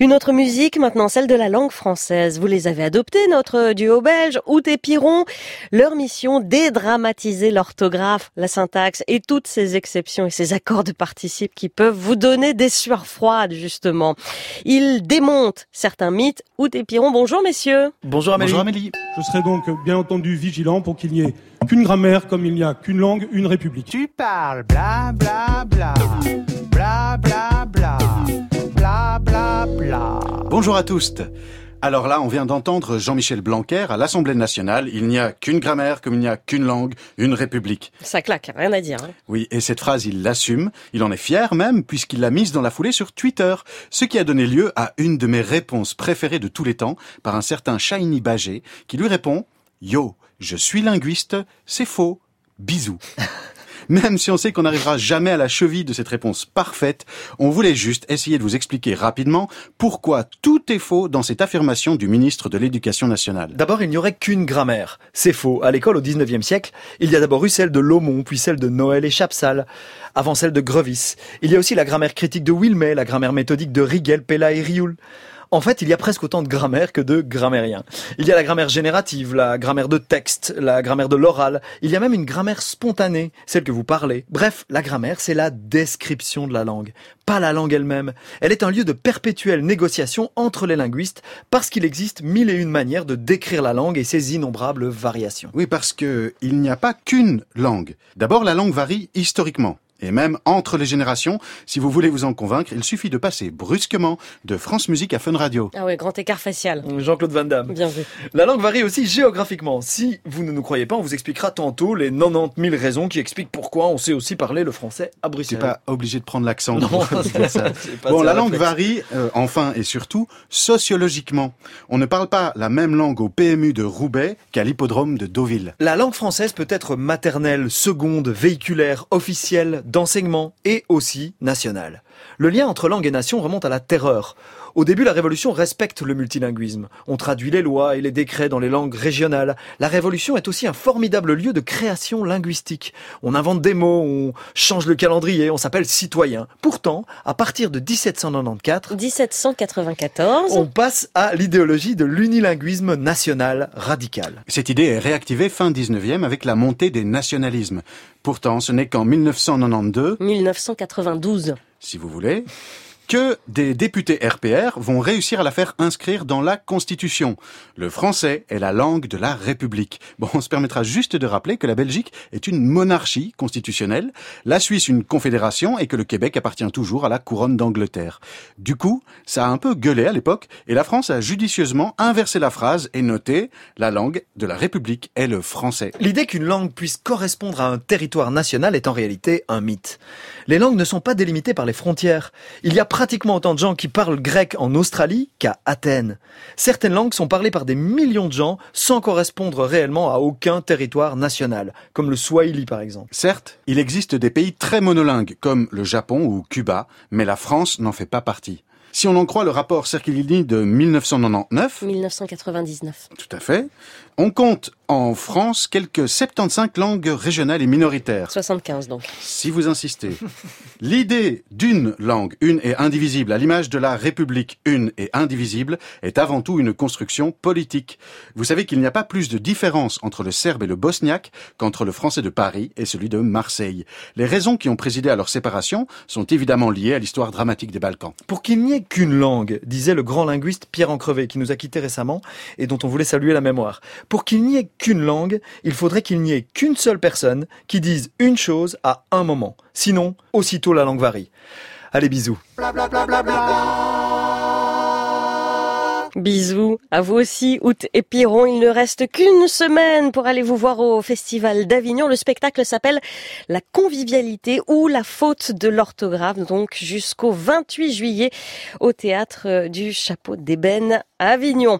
Une autre musique, maintenant celle de la langue française. Vous les avez adoptés, notre duo belge, Out et Piron. Leur mission, dédramatiser l'orthographe, la syntaxe et toutes ces exceptions et ces accords de participe qui peuvent vous donner des sueurs froides, justement. Ils démontent certains mythes. Out et Piron, bonjour messieurs. Bonjour Amélie. Bonjour Amélie. Je serai donc bien entendu vigilant pour qu'il n'y ait qu'une grammaire comme il n'y a qu'une langue, une république. Tu parles bla bla, bla Bonjour à tous. Alors là, on vient d'entendre Jean-Michel Blanquer à l'Assemblée nationale. Il n'y a qu'une grammaire comme il n'y a qu'une langue, une république. Ça claque, rien à dire. Hein. Oui, et cette phrase, il l'assume. Il en est fier même, puisqu'il l'a mise dans la foulée sur Twitter. Ce qui a donné lieu à une de mes réponses préférées de tous les temps par un certain Shiny Bagé, qui lui répond Yo, je suis linguiste, c'est faux. Bisous. Même si on sait qu'on n'arrivera jamais à la cheville de cette réponse parfaite, on voulait juste essayer de vous expliquer rapidement pourquoi tout est faux dans cette affirmation du ministre de l'Éducation nationale. D'abord, il n'y aurait qu'une grammaire. C'est faux. À l'école, au 19e siècle, il y a d'abord eu celle de Lomont, puis celle de Noël et Chapsal, avant celle de Grevis. Il y a aussi la grammaire critique de Wilmey, la grammaire méthodique de Rigel, Pella et Rioul. En fait, il y a presque autant de grammaire que de grammairiens. Il y a la grammaire générative, la grammaire de texte, la grammaire de l'oral. Il y a même une grammaire spontanée, celle que vous parlez. Bref, la grammaire, c'est la description de la langue, pas la langue elle-même. Elle est un lieu de perpétuelle négociation entre les linguistes parce qu'il existe mille et une manières de décrire la langue et ses innombrables variations. Oui, parce que il n'y a pas qu'une langue. D'abord, la langue varie historiquement et même entre les générations. Si vous voulez vous en convaincre, il suffit de passer brusquement de France Musique à Fun Radio. Ah ouais, grand écart facial. Jean-Claude Van Damme. Bien vu. La langue varie aussi géographiquement. Si vous ne nous croyez pas, on vous expliquera tantôt les 90 000 raisons qui expliquent pourquoi on sait aussi parler le français à Bruxelles. C'est pas obligé de prendre l'accent. Non, ça. Bon, la langue varie, euh, enfin et surtout, sociologiquement. On ne parle pas la même langue au PMU de Roubaix qu'à l'hippodrome de Deauville. La langue française peut être maternelle, seconde, véhiculaire, officielle, d'enseignement et aussi nationale. Le lien entre langue et nation remonte à la terreur. Au début, la Révolution respecte le multilinguisme. On traduit les lois et les décrets dans les langues régionales. La Révolution est aussi un formidable lieu de création linguistique. On invente des mots, on change le calendrier, on s'appelle citoyen. Pourtant, à partir de 1794, 1794, on passe à l'idéologie de l'unilinguisme national radical. Cette idée est réactivée fin 19e avec la montée des nationalismes. Pourtant, ce n'est qu'en 1992, 1992, si vous voulez, que des députés RPR vont réussir à la faire inscrire dans la Constitution. Le français est la langue de la République. Bon, on se permettra juste de rappeler que la Belgique est une monarchie constitutionnelle, la Suisse une confédération et que le Québec appartient toujours à la couronne d'Angleterre. Du coup, ça a un peu gueulé à l'époque et la France a judicieusement inversé la phrase et noté la langue de la République est le français. L'idée qu'une langue puisse correspondre à un territoire national est en réalité un mythe. Les langues ne sont pas délimitées par les frontières. Il y a pratiquement autant de gens qui parlent grec en Australie qu'à Athènes. Certaines langues sont parlées par des millions de gens sans correspondre réellement à aucun territoire national, comme le Swahili par exemple. Certes, il existe des pays très monolingues comme le Japon ou Cuba, mais la France n'en fait pas partie. Si on en croit le rapport Cerchilini de 1999, 1999. tout à fait, on compte en France quelques 75 langues régionales et minoritaires. 75 donc. Si vous insistez. L'idée d'une langue, une et indivisible, à l'image de la République, une et indivisible, est avant tout une construction politique. Vous savez qu'il n'y a pas plus de différence entre le serbe et le bosniaque qu'entre le français de Paris et celui de Marseille. Les raisons qui ont présidé à leur séparation sont évidemment liées à l'histoire dramatique des Balkans. Pour qu'il n'y ait qu'une langue, disait le grand linguiste Pierre Encrevé, qui nous a quittés récemment et dont on voulait saluer la mémoire. Pour qu'il n'y ait qu'une langue, il faudrait qu'il n'y ait qu'une seule personne qui dise une chose à un moment. Sinon, aussitôt la langue varie. Allez, bisous. Bisous à vous aussi, Out et Piron. Il ne reste qu'une semaine pour aller vous voir au Festival d'Avignon. Le spectacle s'appelle La convivialité ou la faute de l'orthographe. Donc jusqu'au 28 juillet au théâtre du Chapeau d'Ébène à Avignon.